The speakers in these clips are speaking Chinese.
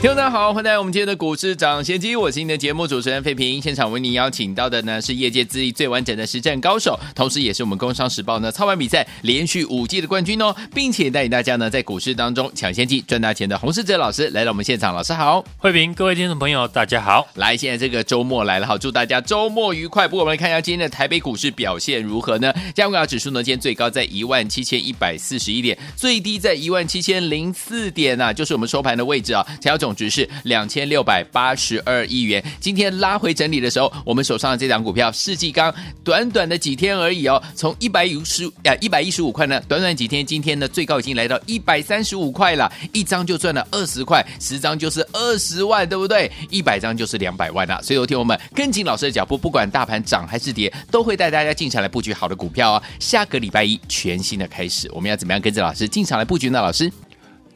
听众大家好，欢迎来到我们今天的股市涨先机，我是你的节目主持人费平。现场为您邀请到的呢是业界资历最完整的实战高手，同时也是我们工商时报呢操盘比赛连续五季的冠军哦，并且带领大家呢在股市当中抢先机赚大钱的洪世哲老师来到我们现场，老师好，费平，各位听众朋友大家好。来，现在这个周末来了，好，祝大家周末愉快。不过我们来看一下今天的台北股市表现如何呢？加权指数呢今天最高在一万七千一百四十一点，最低在一万七千零四点啊，就是我们收盘的位置啊，成交总总值是两。千六百八十二亿元，今天拉回整理的时候，我们手上的这档股票世纪钢，短短的几天而已哦，从一百五十啊一百一十五块呢，短短几天，今天呢最高已经来到一百三十五块了，一张就赚了二十块，十张就是二十万，对不对？一百张就是两百万了。所以，有听我们跟紧老师的脚步，不管大盘涨还是跌，都会带大家进场来布局好的股票哦。下个礼拜一全新的开始，我们要怎么样跟着老师进场来布局呢？老师？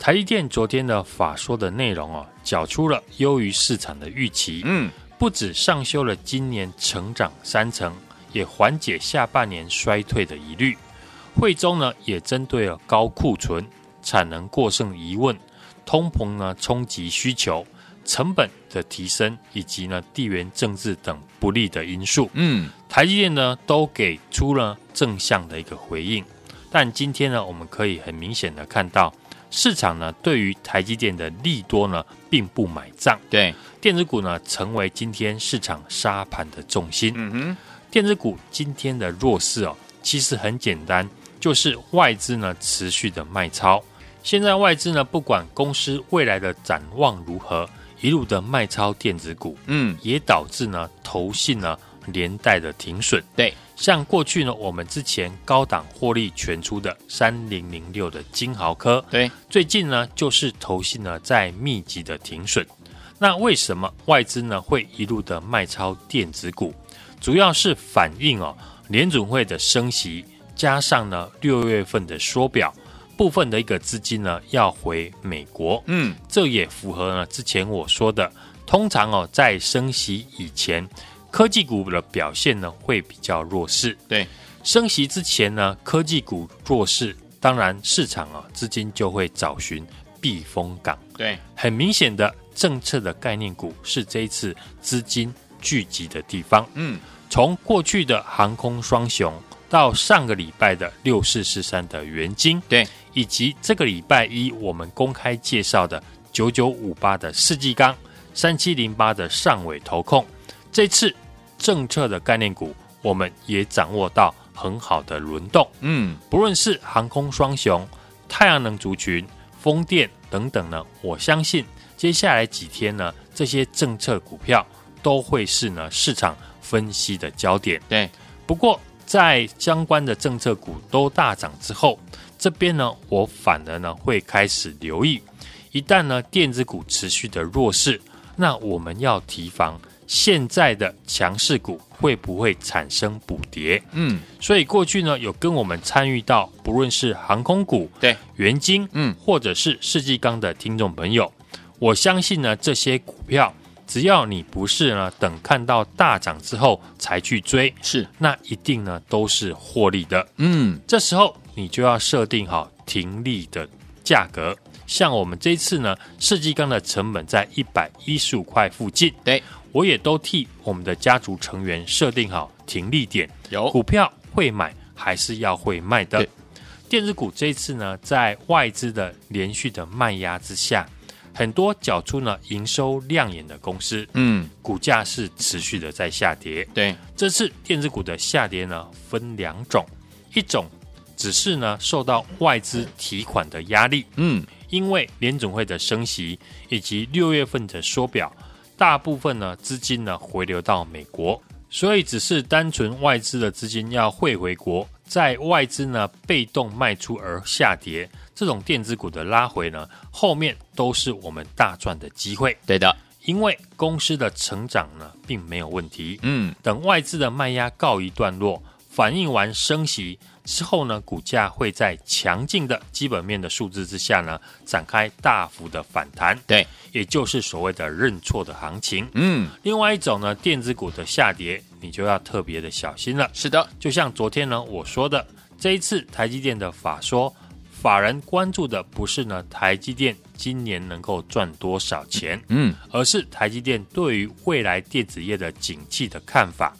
台积电昨天的法说的内容哦，缴出了优于市场的预期。嗯，不止上修了今年成长三成，也缓解下半年衰退的疑虑。会中呢，也针对了高库存、产能过剩疑问、通膨呢冲击需求、成本的提升以及呢地缘政治等不利的因素。嗯，台积电呢都给出了正向的一个回应。但今天呢，我们可以很明显的看到。市场呢，对于台积电的利多呢，并不买账。对，电子股呢，成为今天市场沙盘的重心。嗯哼，电子股今天的弱势哦，其实很简单，就是外资呢持续的卖超。现在外资呢，不管公司未来的展望如何，一路的卖超电子股，嗯，也导致呢投信呢连带的停损。对。像过去呢，我们之前高档获利全出的三零零六的金豪科，对，最近呢就是投信呢在密集的停损。那为什么外资呢会一路的卖超电子股？主要是反映哦联准会的升息，加上呢六月份的缩表，部分的一个资金呢要回美国。嗯，这也符合呢之前我说的，通常哦在升息以前。科技股的表现呢会比较弱势，对，升息之前呢，科技股弱势，当然市场啊资金就会找寻避风港，对，很明显的政策的概念股是这一次资金聚集的地方，嗯，从过去的航空双雄到上个礼拜的六四四三的元金，对，以及这个礼拜一我们公开介绍的九九五八的世纪钢，三七零八的上尾投控，这次。政策的概念股，我们也掌握到很好的轮动。嗯，不论是航空双雄、太阳能族群、风电等等呢，我相信接下来几天呢，这些政策股票都会是呢市场分析的焦点。对，不过在相关的政策股都大涨之后，这边呢，我反而呢会开始留意，一旦呢电子股持续的弱势，那我们要提防。现在的强势股会不会产生补跌？嗯，所以过去呢有跟我们参与到，不论是航空股、对元金，嗯，或者是世纪钢的听众朋友，我相信呢这些股票，只要你不是呢等看到大涨之后才去追，是那一定呢都是获利的。嗯，这时候你就要设定好停利的价格。像我们这次呢，世纪钢的成本在一百一十五块附近，对。我也都替我们的家族成员设定好停利点，有股票会买还是要会卖的。电子股这一次呢，在外资的连续的卖压之下，很多缴出呢营收亮眼的公司，嗯，股价是持续的在下跌。对，这次电子股的下跌呢，分两种，一种只是呢受到外资提款的压力，嗯，因为联总会的升息以及六月份的缩表。大部分呢资金呢回流到美国，所以只是单纯外资的资金要汇回国，在外资呢被动卖出而下跌，这种电子股的拉回呢，后面都是我们大赚的机会。对的，因为公司的成长呢并没有问题。嗯，等外资的卖压告一段落，反映完升息之后呢，股价会在强劲的基本面的数字之下呢，展开大幅的反弹。对，也就是所谓的认错的行情。嗯，另外一种呢，电子股的下跌，你就要特别的小心了。是的，就像昨天呢我说的，这一次台积电的法说，法人关注的不是呢台积电今年能够赚多少钱，嗯，而是台积电对于未来电子业的景气的看法。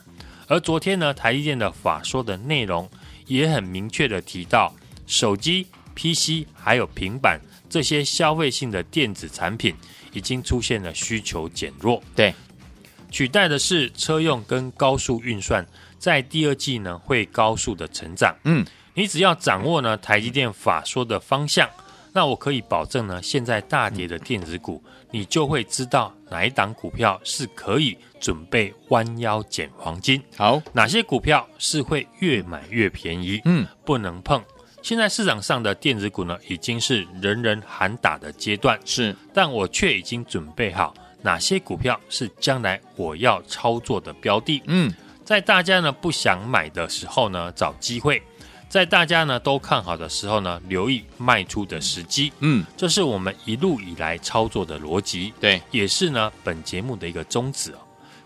而昨天呢，台积电的法说的内容也很明确的提到，手机、PC 还有平板这些消费性的电子产品已经出现了需求减弱，对，取代的是车用跟高速运算，在第二季呢会高速的成长。嗯，你只要掌握呢台积电法说的方向，那我可以保证呢，现在大跌的电子股，你就会知道哪一档股票是可以准备弯腰捡黄金。好，哪些股票是会越买越便宜？嗯，不能碰。现在市场上的电子股呢，已经是人人喊打的阶段，是，但我却已经准备好哪些股票是将来我要操作的标的。嗯，在大家呢不想买的时候呢，找机会；在大家呢都看好的时候呢，留意卖出的时机。嗯，这是我们一路以来操作的逻辑，对，也是呢本节目的一个宗旨哦。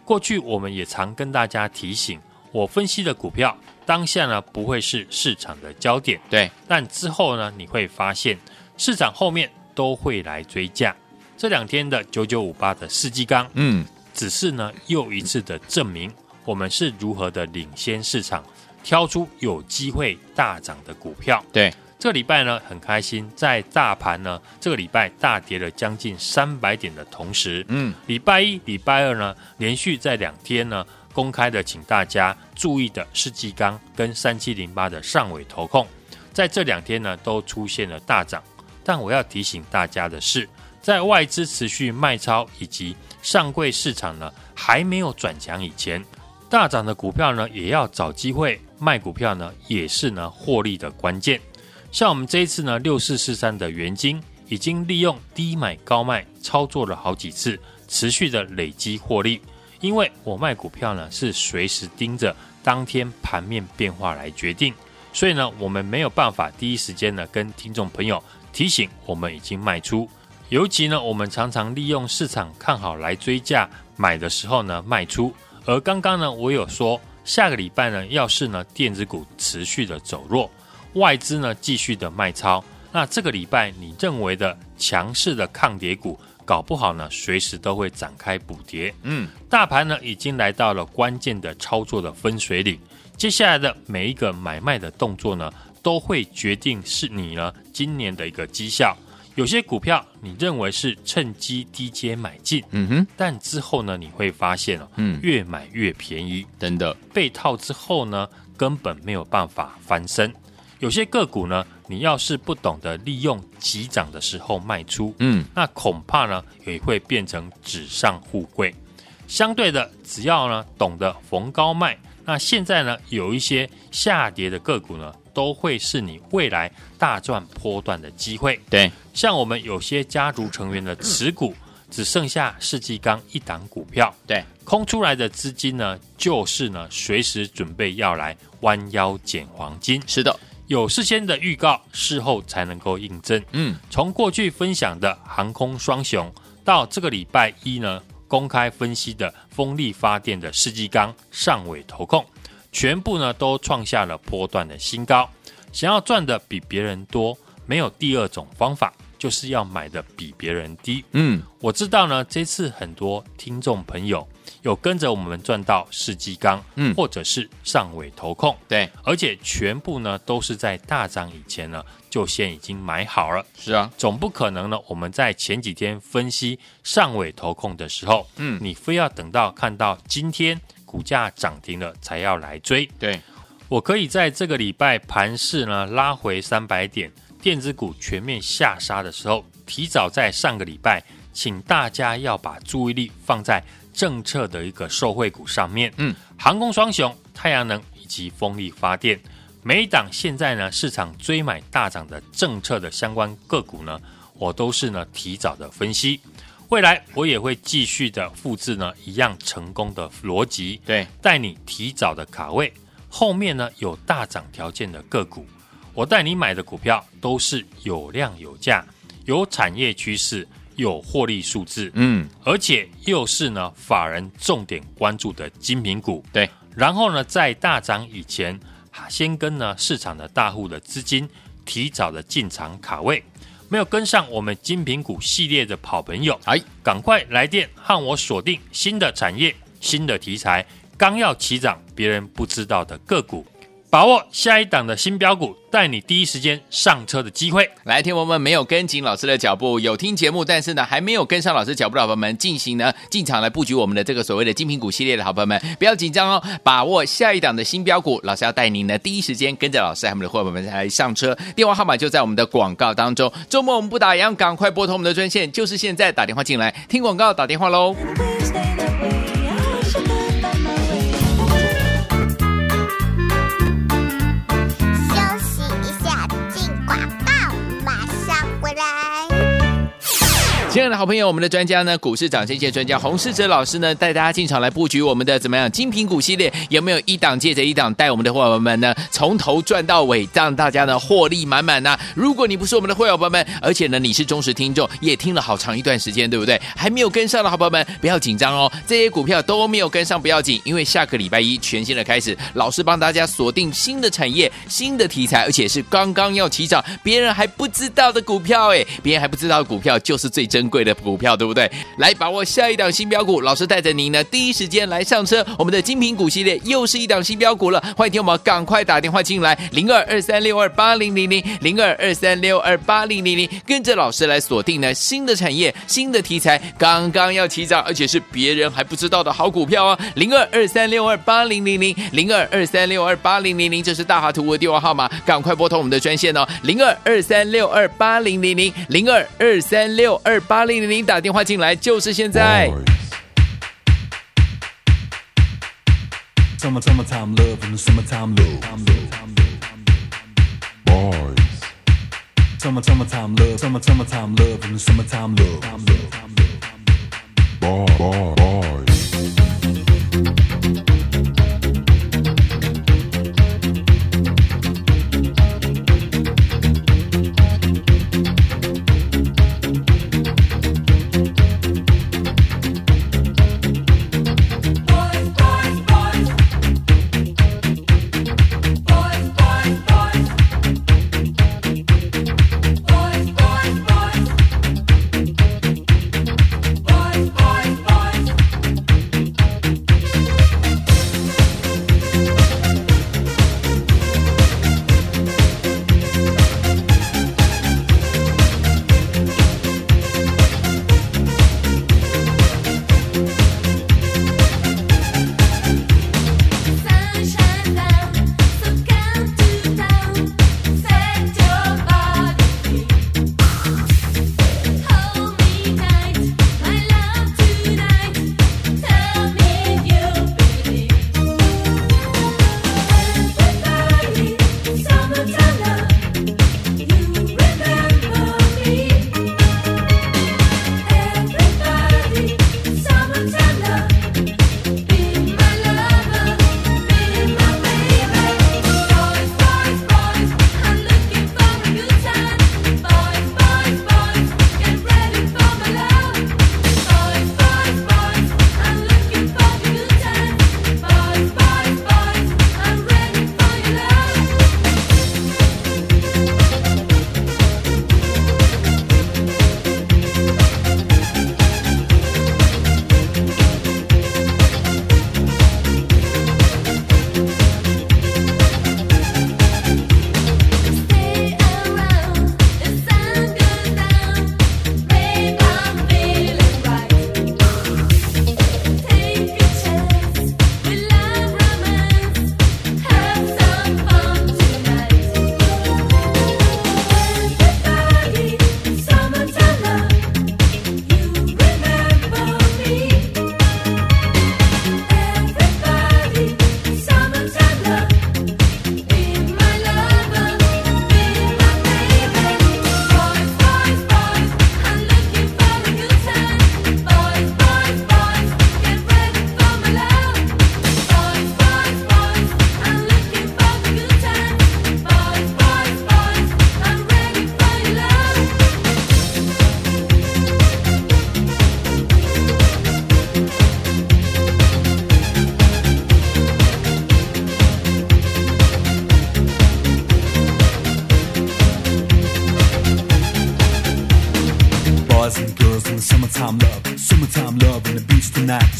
过去我们也常跟大家提醒，我分析的股票。当下呢不会是市场的焦点，对，但之后呢你会发现市场后面都会来追价。这两天的九九五八的世纪钢，嗯，只是呢又一次的证明我们是如何的领先市场，挑出有机会大涨的股票。对，这个礼拜呢很开心，在大盘呢这个礼拜大跌了将近三百点的同时，嗯，礼拜一、礼拜二呢连续在两天呢。公开的，请大家注意的是，世纪钢跟三七零八的上尾投控，在这两天呢都出现了大涨。但我要提醒大家的是，在外资持续卖超以及上柜市场呢还没有转强以前，大涨的股票呢也要找机会卖股票呢，也是呢获利的关键。像我们这一次呢六四四三的元晶，已经利用低买高卖操作了好几次，持续的累积获利。因为我卖股票呢，是随时盯着当天盘面变化来决定，所以呢，我们没有办法第一时间呢跟听众朋友提醒我们已经卖出。尤其呢，我们常常利用市场看好来追价买的时候呢卖出。而刚刚呢，我有说下个礼拜呢，要是呢电子股持续的走弱，外资呢继续的卖超，那这个礼拜你认为的强势的抗跌股，搞不好呢，随时都会展开补跌。嗯，大盘呢已经来到了关键的操作的分水岭，接下来的每一个买卖的动作呢，都会决定是你呢今年的一个绩效。有些股票你认为是趁机低阶买进，嗯哼，但之后呢你会发现哦，嗯，越买越便宜，真的。被套之后呢，根本没有办法翻身。有些个股呢，你要是不懂得利用急涨的时候卖出，嗯，那恐怕呢也会变成纸上富贵。相对的，只要呢懂得逢高卖，那现在呢有一些下跌的个股呢，都会是你未来大赚波段的机会。对，像我们有些家族成员的持股只剩下世纪钢一档股票，对，空出来的资金呢，就是呢随时准备要来弯腰捡黄金。是的。有事先的预告，事后才能够印证。嗯，从过去分享的航空双雄，到这个礼拜一呢，公开分析的风力发电的世纪钢、上尾投控，全部呢都创下了波段的新高。想要赚的比别人多，没有第二种方法，就是要买的比别人低。嗯，我知道呢，这次很多听众朋友。有跟着我们赚到世纪钢，嗯，或者是上尾投控，对，而且全部呢都是在大涨以前呢就先已经买好了。是啊，总不可能呢，我们在前几天分析上尾投控的时候，嗯，你非要等到看到今天股价涨停了才要来追。对，我可以在这个礼拜盘市呢拉回三百点，电子股全面下杀的时候，提早在上个礼拜，请大家要把注意力放在。政策的一个受惠股上面，嗯，航空双雄、太阳能以及风力发电，每一档现在呢市场追买大涨的政策的相关个股呢，我都是呢提早的分析，未来我也会继续的复制呢一样成功的逻辑，对，带你提早的卡位，后面呢有大涨条件的个股，我带你买的股票都是有量有价、有产业趋势、有获利数字，嗯，而且又是呢法人重点关注的精品股，对。然后呢，在大涨以前，先跟呢市场的大户的资金提早的进场卡位，没有跟上我们精品股系列的好朋友，哎，赶快来电和我锁定新的产业、新的题材。刚要起涨，别人不知道的个股。把握下一档的新标股，带你第一时间上车的机会。来，听我们没有跟紧老师的脚步，有听节目，但是呢还没有跟上老师脚步的好朋友们，进行呢进场来布局我们的这个所谓的精品股系列的好朋友们，不要紧张哦，把握下一档的新标股，老师要带您呢第一时间跟着老师和我们的伙伴们来上车。电话号码就在我们的广告当中。周末我们不打烊，赶快拨通我们的专线，就是现在打电话进来听广告，打电话喽。亲爱的好朋友，我们的专家呢，股市涨先机专家洪世哲老师呢，带大家进场来布局我们的怎么样精品股系列，有没有一档接着一档，带我们的伙伴们呢，从头赚到尾，让大家呢获利满满呢、如果你不是我们的会员伙伴们，而且呢你是忠实听众，也听了好长一段时间，对不对？还没有跟上的好朋友们，不要紧张哦，这些股票都没有跟上不要紧，因为下个礼拜一全新的开始，老师帮大家锁定新的产业、新的题材，而且是刚刚要起涨，别人还不知道的股票，哎，别人还不知道的股票就是最珍贵的股票对不对？来把握下一档新标股，老师带着您呢，第一时间来上车。我们的精品股系列又是一档新标股了，欢迎听我们赶快打电话进来，零二二三六二八零零零零二二三六二八零零零，跟着老师来锁定呢新的产业、新的题材，刚刚要起涨，而且是别人还不知道的好股票啊！零二二三六二八零零零零二二三六二八零零零，这是大华图的电话号码，赶快拨通我们的专线哦，零二二三六二八零零零零二二三六二八八零零零打电话进来，就是现在。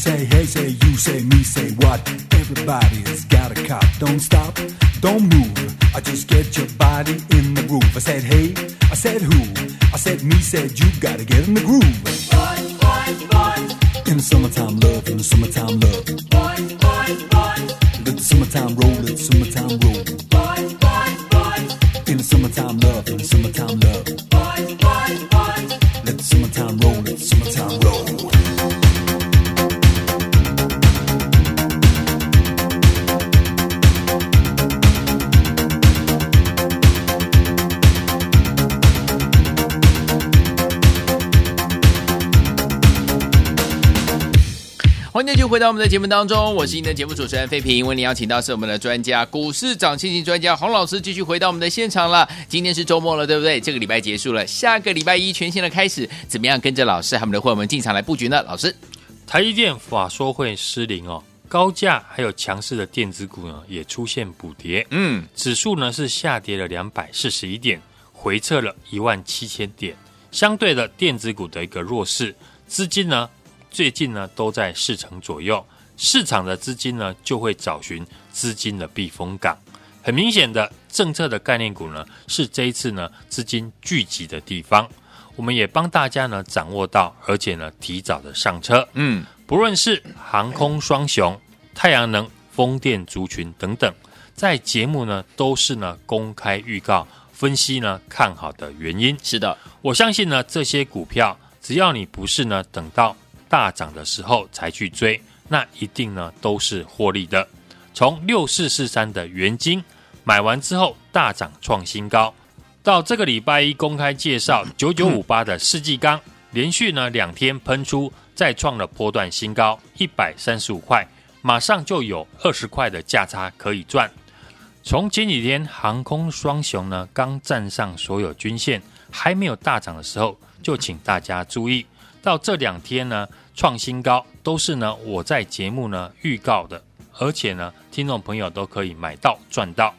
Say hey, say you, say me, say what? Everybody's got a cop. Don't stop, don't move. I just get your body in the groove. I said hey, I said who? I said me, said you. Gotta get in the groove. Boys, boys, boys. In the summertime love, in the summertime love. Boys, boys, boys. Let the summertime roll, let the summertime roll. 回到我们的节目当中，我是您的节目主持人费平。为您邀请到是我们的专家，股市涨先机专家洪老师，继续回到我们的现场了。今天是周末了，对不对？这个礼拜结束了，下个礼拜一全新的开始，怎么样跟着老师和我们的会员们进场来布局呢？老师，台积电法说会失灵哦，高价还有强势的电子股呢也出现补跌，嗯，指数呢是下跌了两百四十一点，回撤了一万七千点。相对的电子股的一个弱势，资金呢？最近呢都在四成左右，市场的资金呢就会找寻资金的避风港。很明显的，政策的概念股呢是这一次呢资金聚集的地方。我们也帮大家呢掌握到，而且呢提早的上车。嗯，不论是航空双雄、太阳能、风电族群等等，在节目呢都是呢公开预告、分析呢看好的原因。是的，我相信呢这些股票，只要你不是呢等到。大涨的时候才去追，那一定呢都是获利的。从六四四三的元金买完之后大涨创新高，到这个礼拜一公开介绍九九五八的世纪钢，连续呢两天喷出，再创了波段新高一百三十五块，马上就有二十块的价差可以赚。从前几天航空双雄呢刚站上所有均线，还没有大涨的时候，就请大家注意。到这两天呢，创新高都是呢我在节目呢预告的，而且呢听众朋友都可以买到赚到。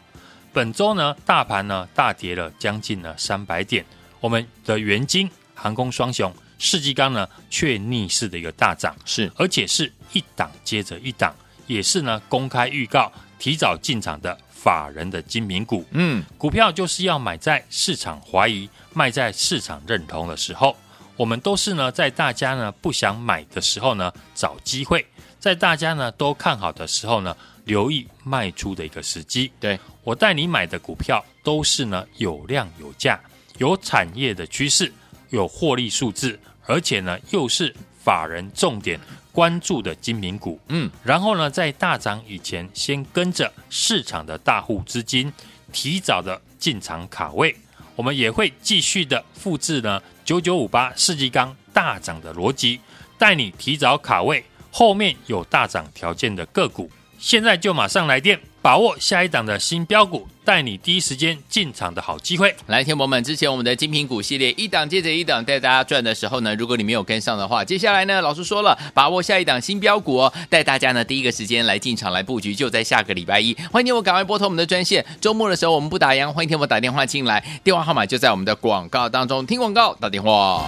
本周呢大盘呢大跌了将近了三百点，我们的元金航空双雄世纪钢呢却逆势的一个大涨，是而且是一档接着一档，也是呢公开预告提早进场的法人的精品股。嗯，股票就是要买在市场怀疑，卖在市场认同的时候。我们都是呢，在大家呢不想买的时候呢，找机会；在大家呢都看好的时候呢，留意卖出的一个时机。对，我带你买的股票都是呢有量有价、有产业的趋势、有获利数字，而且呢又是法人重点关注的精品股。嗯，然后呢，在大涨以前，先跟着市场的大户资金提早的进场卡位。我们也会继续的复制呢九九五八世纪钢大涨的逻辑，带你提早卡位，后面有大涨条件的个股，现在就马上来电，把握下一档的新标股，带你第一时间进场的好机会。来，天博们，之前我们的精品股系列一档接着一档带大家赚的时候呢，如果你没有跟上的话，接下来呢，老师说了，把握下一档新标股哦，带大家呢第一个时间来进场来布局，就在下个礼拜一。欢迎听我赶快拨通我们的专线，周末的时候我们不打烊，欢迎天博打电话进来，电话号码就在我们的广告当中，听广告打电话。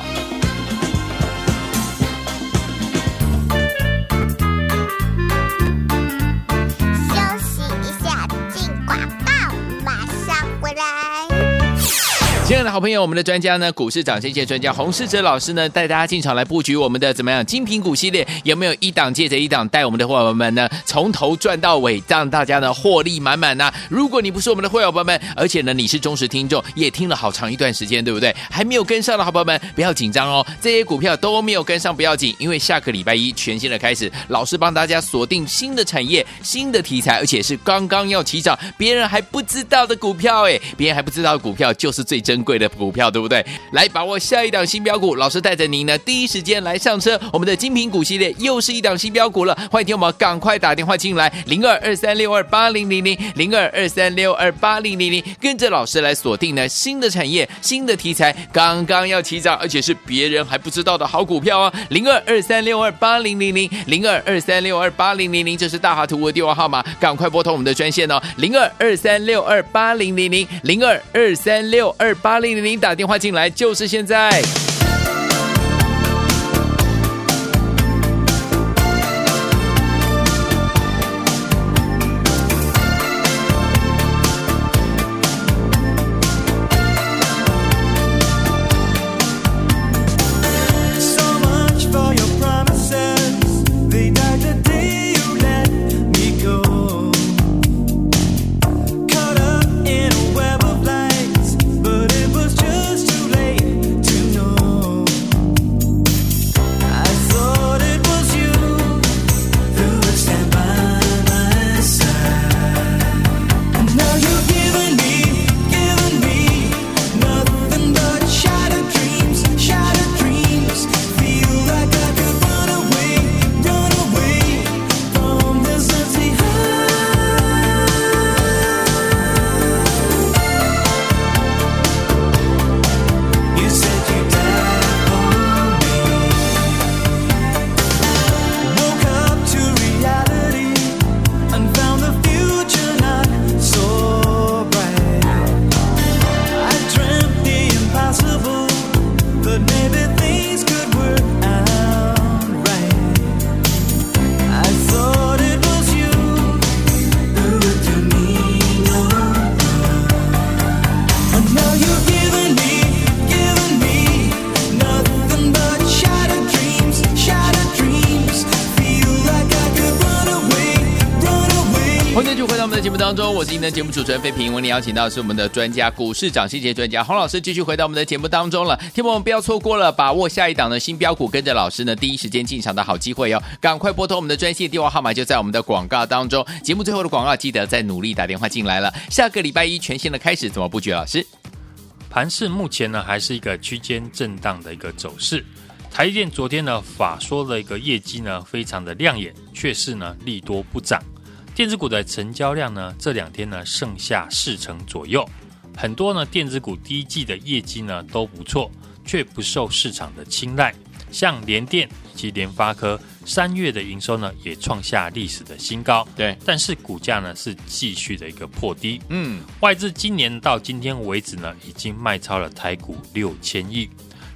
亲爱的好朋友，我们的专家呢，股市涨先机专家洪世哲老师呢，带大家进场来布局我们的怎么样精品股系列，有没有一档接着一档，带我们的伙伴们呢，从头赚到尾，让大家呢获利满满呢？如果你不是我们的会员伙伴们，而且呢你是忠实听众，也听了好长一段时间，对不对？还没有跟上的好朋友们，不要紧张哦，这些股票都没有跟上不要紧，因为下个礼拜一全新的开始，老师帮大家锁定新的产业、新的题材，而且是刚刚要起涨，别人还不知道的股票，哎，别人还不知道的股票就是最真贵的股票，对不对？来把握下一档新标股，老师带着您呢，第一时间来上车。我们的精品股系列又是一档新标股了，欢迎听我们赶快打电话进来，零二二三六二八零零零，零二二三六二八零零零，跟着老师来锁定呢新的产业、新的题材，刚刚要起涨，而且是别人还不知道的好股票啊！零二二三六二八零零零，零二二三六二八零零零，这是大华图的电话号码，赶快拨通我们的专线哦，零二二三六二八零零零，零二二三六二八零零零。打电话进来就是现在。节目当中，我是您的节目主持人费平。为您邀请到的是我们的专家，股市涨跌专家洪老师，继续回到我们的节目当中了。听众们不要错过了，把握下一档的新标股，跟着老师呢第一时间进场的好机会哦！赶快拨通我们的专线电话号码，就在我们的广告当中。节目最后的广告，记得再努力打电话进来了。下个礼拜一全新的开始，怎么布局？老师，盘市目前呢还是一个区间震荡的一个走势。台积电昨天呢法说的一个业绩呢非常的亮眼，却是呢利多不涨。电子股的成交量呢，这两天呢剩下四成左右，很多呢电子股第一季的业绩呢都不错，却不受市场的青睐。像联电以及联发科三月的营收呢也创下历史的新高，对，但是股价呢是继续的一个破低。嗯，外资今年到今天为止呢，已经卖超了台股六千亿，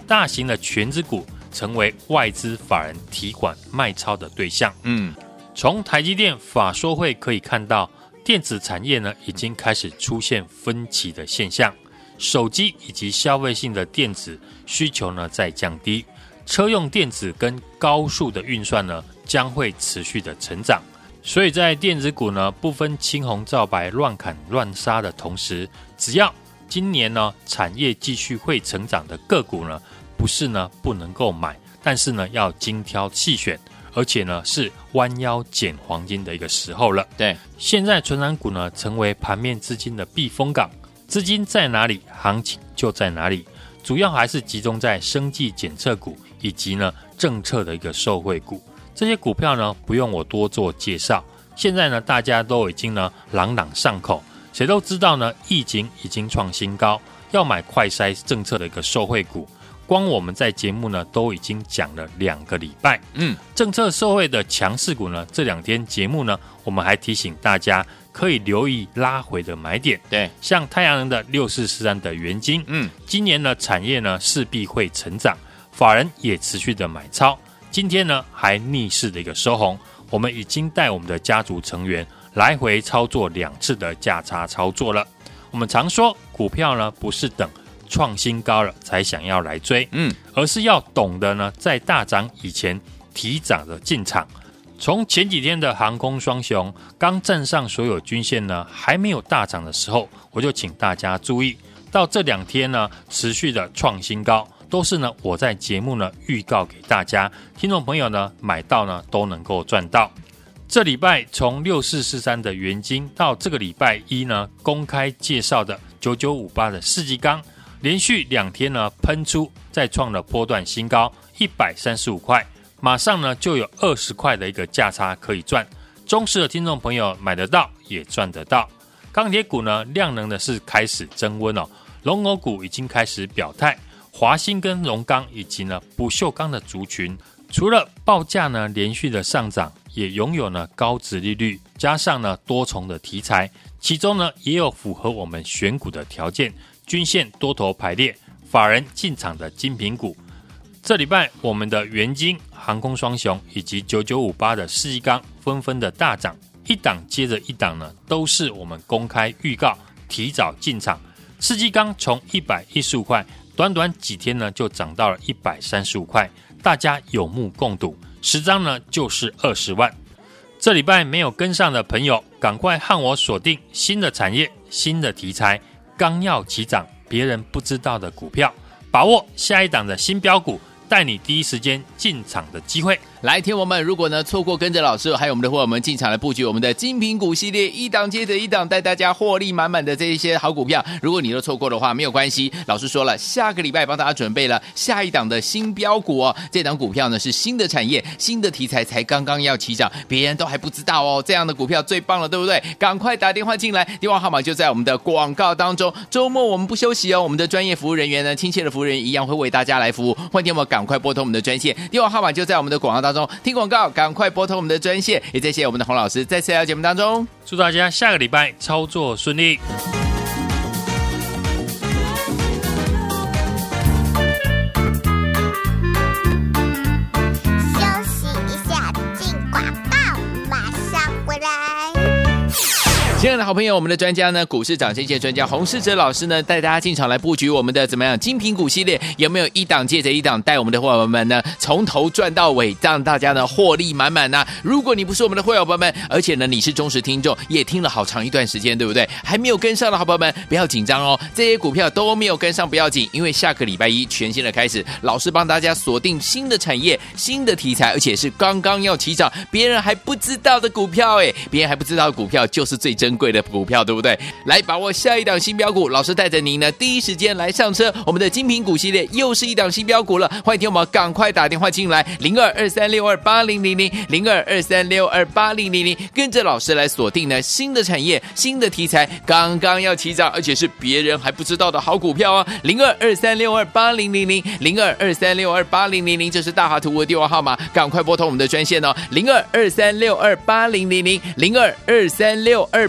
大型的全资股成为外资法人提款卖超的对象。嗯。从台积电法说会可以看到，电子产业呢已经开始出现分歧的现象，手机以及消费性的电子需求呢在降低，车用电子跟高速的运算呢将会持续的成长，所以在电子股呢不分青红皂白乱砍乱杀的同时，只要今年呢产业继续会成长的个股呢，不是呢不能够买，但是呢要精挑细选。而且呢，是弯腰捡黄金的一个时候了。对，现在传产股呢，成为盘面资金的避风港，资金在哪里，行情就在哪里。主要还是集中在生技检测股以及呢政策的一个受惠股。这些股票呢，不用我多做介绍。现在呢，大家都已经呢朗朗上口，谁都知道呢，疫情已经创新高，要买快筛政策的一个受惠股。光我们在节目呢都已经讲了两个礼拜，嗯，政策社会的强势股呢，这两天节目呢，我们还提醒大家可以留意拉回的买点，对，像太阳能的六四四三的元金，嗯，今年呢产业呢势必会成长，法人也持续的买超，今天呢还逆势的一个收红，我们已经带我们的家族成员来回操作两次的价差操作了，我们常说股票呢不是等。创新高了才想要来追，嗯，而是要懂得呢，在大涨以前提早的进场。从前几天的航空双雄刚站上所有均线呢，还没有大涨的时候，我就请大家注意到这两天呢，持续的创新高，都是呢我在节目呢预告给大家，听众朋友呢买到呢都能够赚到。这礼拜从六四四三的元金到这个礼拜一呢公开介绍的九九五八的世纪钢。连续两天呢，喷出再创了波段新高一百三十五块，马上呢就有二十块的一个价差可以赚。忠实的听众朋友买得到也赚得到。钢铁股呢，量能的是开始增温哦，龙头股已经开始表态，华兴跟龙钢以及呢不锈钢的族群，除了报价呢连续的上涨，也拥有呢高值利率，加上呢多重的题材，其中呢也有符合我们选股的条件。均线多头排列，法人进场的精品股。这礼拜我们的元晶、航空双雄以及九九五八的世纪钢纷纷的大涨，一档接着一档呢，都是我们公开预告提早进场。世纪钢从一百一十五块，短短几天呢就涨到了一百三十五块，大家有目共睹，十张呢就是二十万。这礼拜没有跟上的朋友，赶快和我锁定新的产业、新的题材。刚要起涨，别人不知道的股票，把握下一档的新标股，带你第一时间进场的机会。来，听我们，如果呢错过跟着老师，还有我们的伙伴们进场来布局我们的精品股系列，一档接着一档，带大家获利满满的这一些好股票。如果你都错过的话，没有关系，老师说了，下个礼拜帮大家准备了下一档的新标股哦。这档股票呢是新的产业、新的题材，才刚刚要起涨，别人都还不知道哦。这样的股票最棒了，对不对？赶快打电话进来，电话号码就在我们的广告当中。周末我们不休息哦，我们的专业服务人员呢，亲切的服务人一样会为大家来服务。欢迎听我赶快拨通我们的专线，电话号码就在我们的广告当听广告，赶快拨通我们的专线。也谢谢我们的洪老师，再次要节目当中，祝大家下个礼拜操作顺利。亲爱的好朋友，我们的专家呢，股市涨先机专家洪世哲老师呢，带大家进场来布局我们的怎么样精品股系列，有没有一档接着一档带我们的伙伴们呢，从头赚到尾，让大家呢获利满满呢？如果你不是我们的会员伙伴们，而且呢你是忠实听众，也听了好长一段时间，对不对？还没有跟上的好朋友们，不要紧张哦，这些股票都没有跟上不要紧，因为下个礼拜一全新的开始，老师帮大家锁定新的产业、新的题材，而且是刚刚要起涨，别人还不知道的股票，哎，别人还不知道的股票就是最真贵的股票，对不对？来把握下一档新标股，老师带着您呢，第一时间来上车。我们的精品股系列又是一档新标股了，欢迎听我们赶快打电话进来，零二二三六二八零零零零二二三六二八零零零，跟着老师来锁定呢新的产业、新的题材，刚刚要起涨，而且是别人还不知道的好股票啊！零二二三六二八零零零零二二三六二八零零零，这是大华图的电话号码，赶快拨通我们的专线哦，零二二三六二八零零零零二二三六二